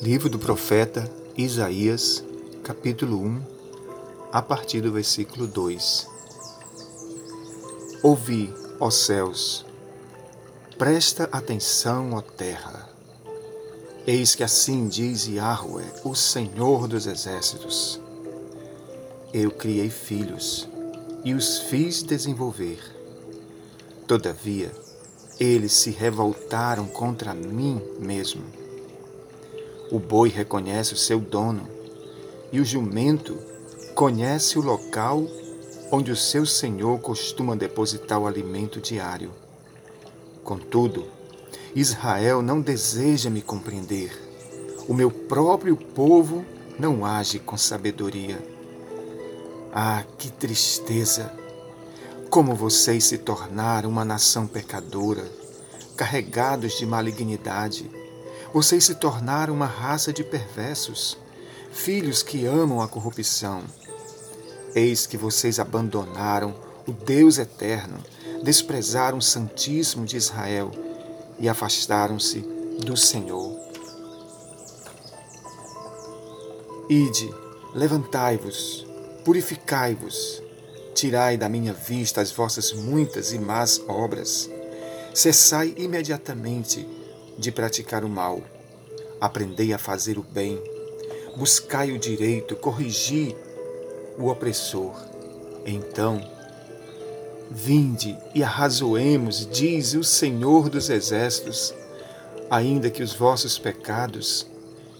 Livro do profeta Isaías, capítulo 1, a partir do versículo 2. Ouvi, ó céus, presta atenção, ó terra. Eis que assim diz Yahweh, o Senhor dos exércitos. Eu criei filhos e os fiz desenvolver. Todavia, eles se revoltaram contra mim mesmo o boi reconhece o seu dono e o jumento conhece o local onde o seu senhor costuma depositar o alimento diário. Contudo, Israel não deseja me compreender. O meu próprio povo não age com sabedoria. Ah, que tristeza! Como vocês se tornaram uma nação pecadora, carregados de malignidade vocês se tornaram uma raça de perversos, filhos que amam a corrupção. Eis que vocês abandonaram o Deus eterno, desprezaram o Santíssimo de Israel e afastaram-se do Senhor. Ide, levantai-vos, purificai-vos, tirai da minha vista as vossas muitas e más obras. Cessai imediatamente de praticar o mal. Aprendei a fazer o bem. Buscai o direito, corrigi o opressor. Então, vinde e arrazoemos, diz o Senhor dos Exércitos, ainda que os vossos pecados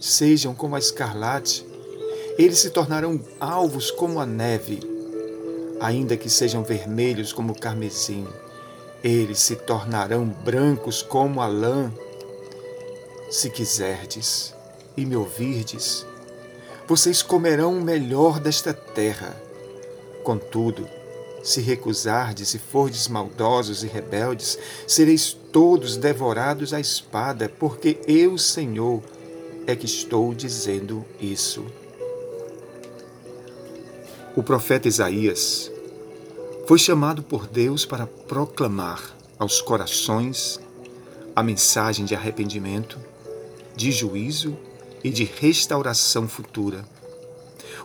sejam como a escarlate, eles se tornarão alvos como a neve, ainda que sejam vermelhos como o carmesim, eles se tornarão brancos como a lã. Se quiserdes e me ouvirdes, vocês comerão o melhor desta terra. Contudo, se recusardes e fordes maldosos e rebeldes, sereis todos devorados à espada, porque eu, Senhor, é que estou dizendo isso. O profeta Isaías foi chamado por Deus para proclamar aos corações a mensagem de arrependimento de juízo e de restauração futura.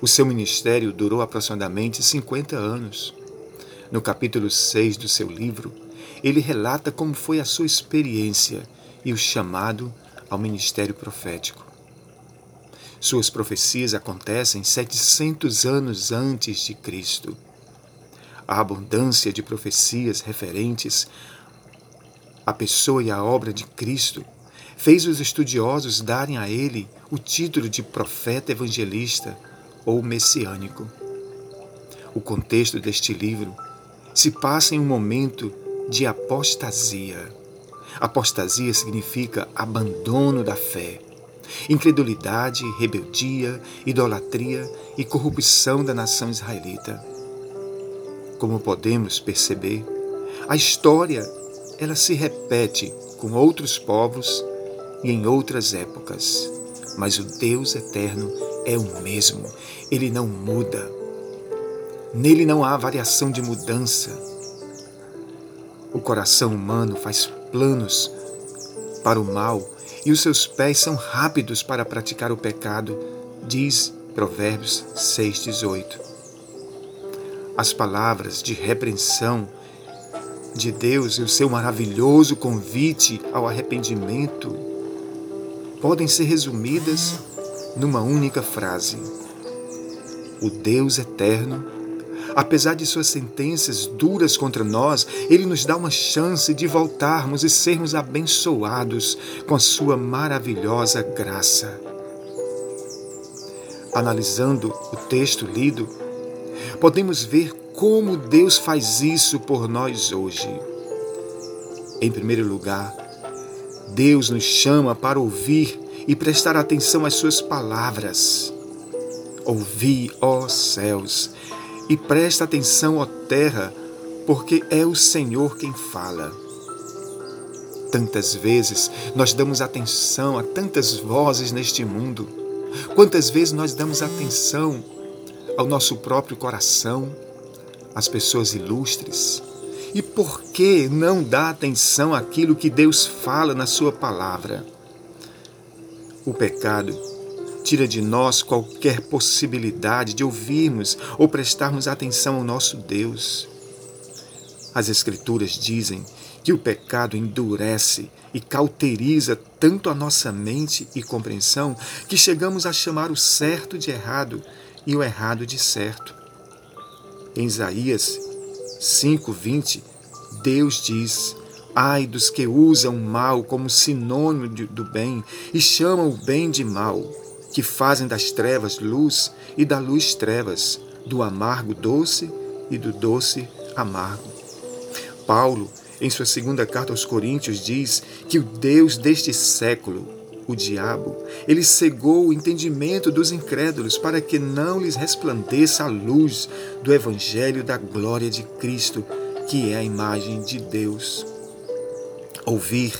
O seu ministério durou aproximadamente 50 anos. No capítulo 6 do seu livro, ele relata como foi a sua experiência e o chamado ao ministério profético. Suas profecias acontecem 700 anos antes de Cristo. A abundância de profecias referentes à pessoa e à obra de Cristo fez os estudiosos darem a ele o título de profeta evangelista ou messiânico. O contexto deste livro se passa em um momento de apostasia. Apostasia significa abandono da fé, incredulidade, rebeldia, idolatria e corrupção da nação israelita. Como podemos perceber, a história ela se repete com outros povos e em outras épocas. Mas o Deus eterno é o mesmo, ele não muda. Nele não há variação de mudança. O coração humano faz planos para o mal e os seus pés são rápidos para praticar o pecado, diz Provérbios 6,18. As palavras de repreensão de Deus e o seu maravilhoso convite ao arrependimento podem ser resumidas numa única frase: O Deus eterno, apesar de suas sentenças duras contra nós, ele nos dá uma chance de voltarmos e sermos abençoados com a sua maravilhosa graça. Analisando o texto lido, podemos ver como Deus faz isso por nós hoje. Em primeiro lugar, Deus nos chama para ouvir e prestar atenção às Suas palavras. Ouvi, ó céus, e presta atenção, ó terra, porque é o Senhor quem fala. Tantas vezes nós damos atenção a tantas vozes neste mundo. Quantas vezes nós damos atenção ao nosso próprio coração, às pessoas ilustres, e por que não dá atenção àquilo que Deus fala na Sua palavra? O pecado tira de nós qualquer possibilidade de ouvirmos ou prestarmos atenção ao nosso Deus. As Escrituras dizem que o pecado endurece e cauteriza tanto a nossa mente e compreensão que chegamos a chamar o certo de errado e o errado de certo. Em Isaías 5:20, Deus diz: Ai dos que usam o mal como sinônimo do bem e chamam o bem de mal, que fazem das trevas luz e da luz trevas, do amargo doce e do doce amargo. Paulo, em sua segunda carta aos Coríntios, diz que o Deus deste século, o diabo, ele cegou o entendimento dos incrédulos para que não lhes resplandeça a luz do evangelho da glória de Cristo, que é a imagem de Deus. Ouvir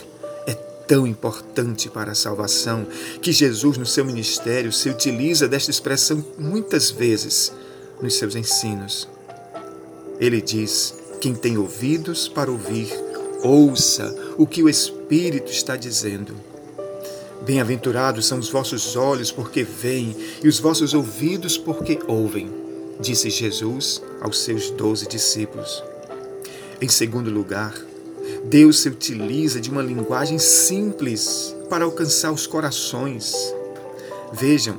é tão importante para a salvação que Jesus, no seu ministério, se utiliza desta expressão muitas vezes nos seus ensinos. Ele diz: Quem tem ouvidos para ouvir, ouça o que o Espírito está dizendo. Bem-aventurados são os vossos olhos porque veem e os vossos ouvidos porque ouvem, disse Jesus aos seus doze discípulos. Em segundo lugar, Deus se utiliza de uma linguagem simples para alcançar os corações. Vejam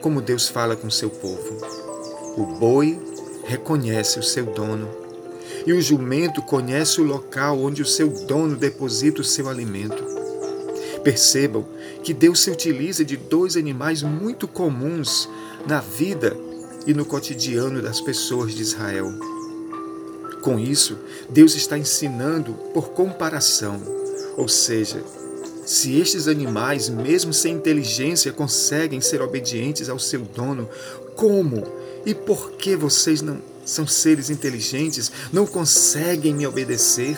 como Deus fala com seu povo. O boi reconhece o seu dono e o jumento conhece o local onde o seu dono deposita o seu alimento. Percebam que Deus se utiliza de dois animais muito comuns na vida e no cotidiano das pessoas de Israel. Com isso, Deus está ensinando por comparação, ou seja, se estes animais, mesmo sem inteligência, conseguem ser obedientes ao seu dono, como e por que vocês não são seres inteligentes, não conseguem me obedecer?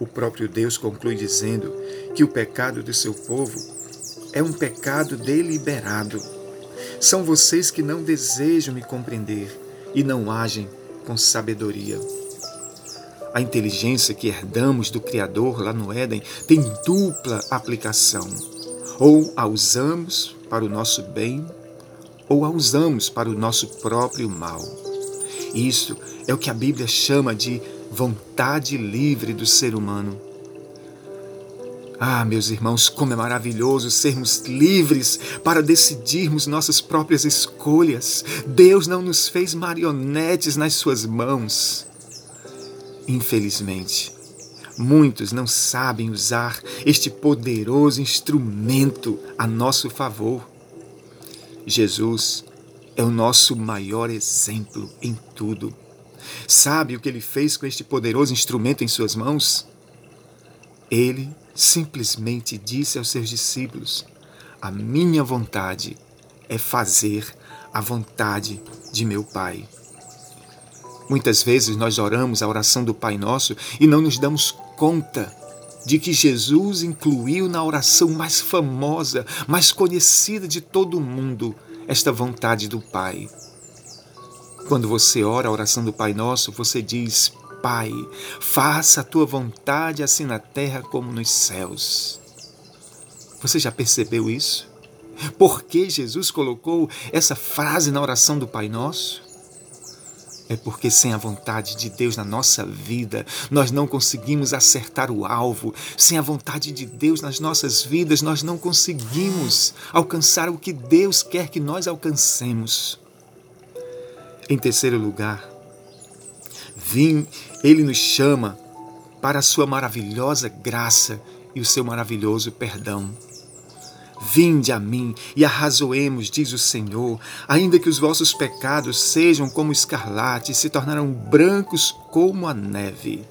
O próprio Deus conclui dizendo que o pecado do seu povo é um pecado deliberado. São vocês que não desejam me compreender e não agem com sabedoria. A inteligência que herdamos do Criador lá no Éden tem dupla aplicação. Ou a usamos para o nosso bem, ou a usamos para o nosso próprio mal. Isso é o que a Bíblia chama de vontade livre do ser humano. Ah, meus irmãos, como é maravilhoso sermos livres para decidirmos nossas próprias escolhas. Deus não nos fez marionetes nas suas mãos. Infelizmente, muitos não sabem usar este poderoso instrumento a nosso favor. Jesus é o nosso maior exemplo em tudo. Sabe o que ele fez com este poderoso instrumento em suas mãos? Ele simplesmente disse aos seus discípulos: A minha vontade é fazer a vontade de meu Pai. Muitas vezes nós oramos a oração do Pai Nosso e não nos damos conta de que Jesus incluiu na oração mais famosa, mais conhecida de todo o mundo, esta vontade do Pai. Quando você ora a oração do Pai Nosso, você diz: Pai, faça a tua vontade assim na terra como nos céus. Você já percebeu isso? Por que Jesus colocou essa frase na oração do Pai Nosso? É porque sem a vontade de Deus na nossa vida, nós não conseguimos acertar o alvo. Sem a vontade de Deus nas nossas vidas, nós não conseguimos alcançar o que Deus quer que nós alcancemos. Em terceiro lugar, Vim, ele nos chama para a sua maravilhosa graça e o seu maravilhoso perdão. Vinde a mim e arrazoemos, diz o Senhor, ainda que os vossos pecados sejam como escarlate, se tornarão brancos como a neve.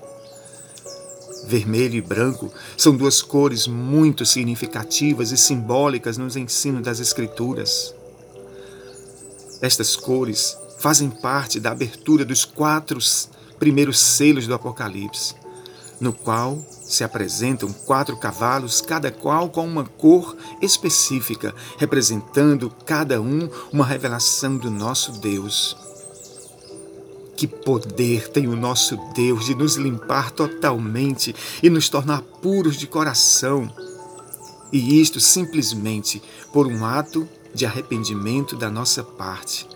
Vermelho e branco são duas cores muito significativas e simbólicas nos ensinos das Escrituras. Estas cores fazem parte da abertura dos quatro primeiros selos do Apocalipse, no qual se apresentam quatro cavalos, cada qual com uma cor específica, representando cada um uma revelação do nosso Deus. Que poder tem o nosso Deus de nos limpar totalmente e nos tornar puros de coração. E isto simplesmente por um ato de arrependimento da nossa parte.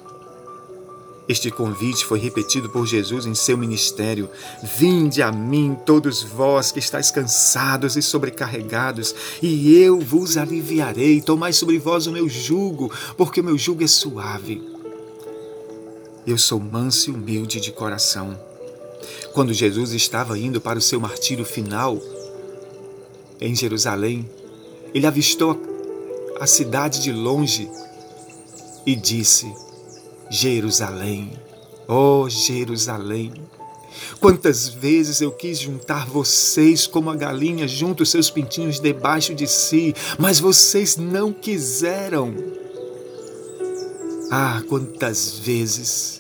Este convite foi repetido por Jesus em seu ministério: Vinde a mim, todos vós que estáis cansados e sobrecarregados, e eu vos aliviarei. Tomai sobre vós o meu jugo, porque o meu jugo é suave. Eu sou manso e humilde de coração. Quando Jesus estava indo para o seu martírio final em Jerusalém, ele avistou a cidade de longe e disse: Jerusalém, oh Jerusalém, quantas vezes eu quis juntar vocês como a galinha junta os seus pintinhos debaixo de si, mas vocês não quiseram. Ah, quantas vezes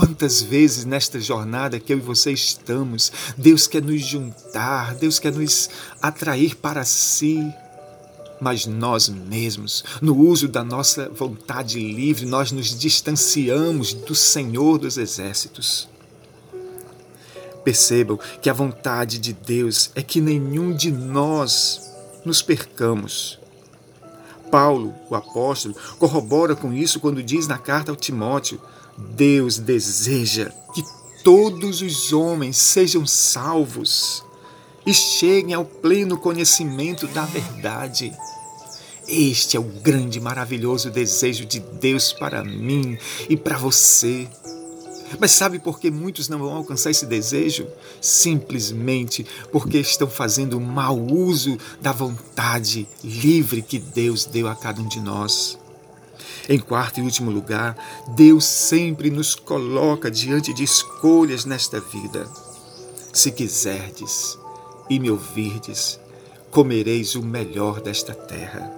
Quantas vezes nesta jornada que eu e você estamos, Deus quer nos juntar, Deus quer nos atrair para si, mas nós mesmos, no uso da nossa vontade livre, nós nos distanciamos do Senhor dos Exércitos. Percebam que a vontade de Deus é que nenhum de nós nos percamos. Paulo, o apóstolo, corrobora com isso quando diz na carta ao Timóteo: Deus deseja que todos os homens sejam salvos e cheguem ao pleno conhecimento da verdade. Este é o grande e maravilhoso desejo de Deus para mim e para você. Mas sabe por que muitos não vão alcançar esse desejo? Simplesmente porque estão fazendo mau uso da vontade livre que Deus deu a cada um de nós. Em quarto e último lugar, Deus sempre nos coloca diante de escolhas nesta vida. Se quiserdes, e me ouvirdes, comereis o melhor desta terra.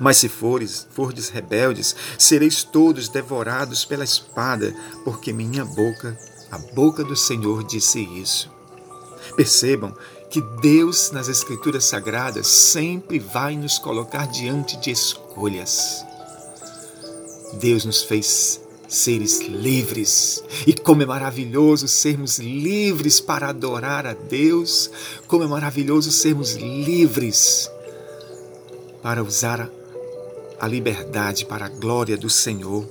Mas se fores, fordes rebeldes, sereis todos devorados pela espada, porque minha boca, a boca do Senhor, disse isso. Percebam que Deus, nas Escrituras Sagradas, sempre vai nos colocar diante de escolhas. Deus nos fez seres livres. E como é maravilhoso sermos livres para adorar a Deus, como é maravilhoso sermos livres para usar a liberdade para a glória do Senhor.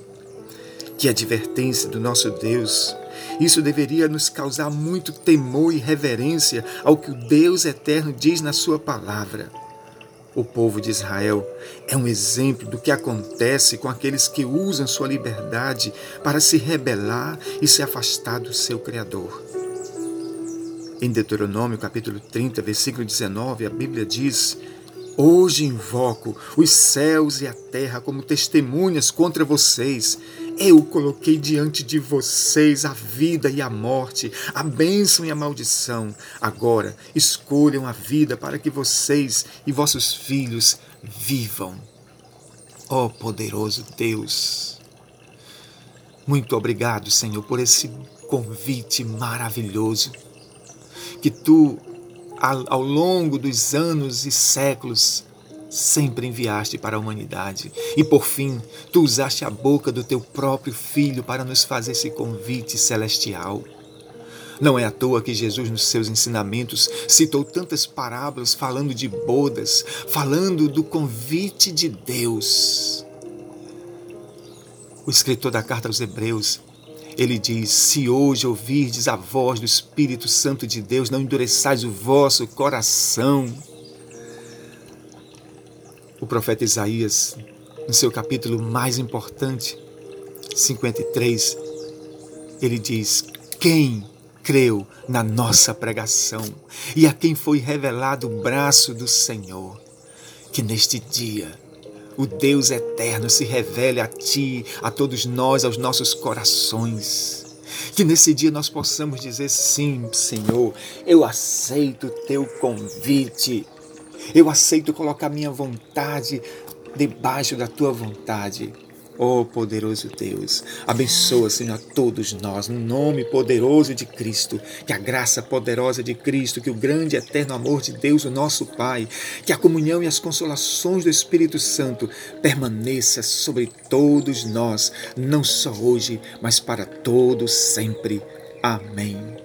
Que advertência do nosso Deus! Isso deveria nos causar muito temor e reverência ao que o Deus eterno diz na Sua palavra. O povo de Israel é um exemplo do que acontece com aqueles que usam sua liberdade para se rebelar e se afastar do seu Criador. Em Deuteronômio capítulo 30, versículo 19, a Bíblia diz: Hoje invoco os céus e a terra como testemunhas contra vocês eu coloquei diante de vocês a vida e a morte, a bênção e a maldição. Agora escolham a vida para que vocês e vossos filhos vivam. Ó oh, poderoso Deus, muito obrigado, Senhor, por esse convite maravilhoso que tu, ao longo dos anos e séculos, sempre enviaste para a humanidade. E por fim, tu usaste a boca do teu próprio filho para nos fazer esse convite celestial. Não é à toa que Jesus, nos seus ensinamentos, citou tantas parábolas falando de bodas, falando do convite de Deus. O escritor da carta aos Hebreus, ele diz: Se hoje ouvirdes a voz do Espírito Santo de Deus, não endureçais o vosso coração. O profeta Isaías, no seu capítulo mais importante, 53, ele diz: Quem creu na nossa pregação e a quem foi revelado o braço do Senhor? Que neste dia o Deus eterno se revele a ti, a todos nós, aos nossos corações. Que nesse dia nós possamos dizer sim, Senhor, eu aceito o teu convite. Eu aceito colocar minha vontade debaixo da tua vontade. Oh poderoso Deus, abençoa, Senhor, a todos nós, no nome poderoso de Cristo, que a graça poderosa de Cristo, que o grande e eterno amor de Deus, o nosso Pai, que a comunhão e as consolações do Espírito Santo permaneça sobre todos nós, não só hoje, mas para todos sempre. Amém.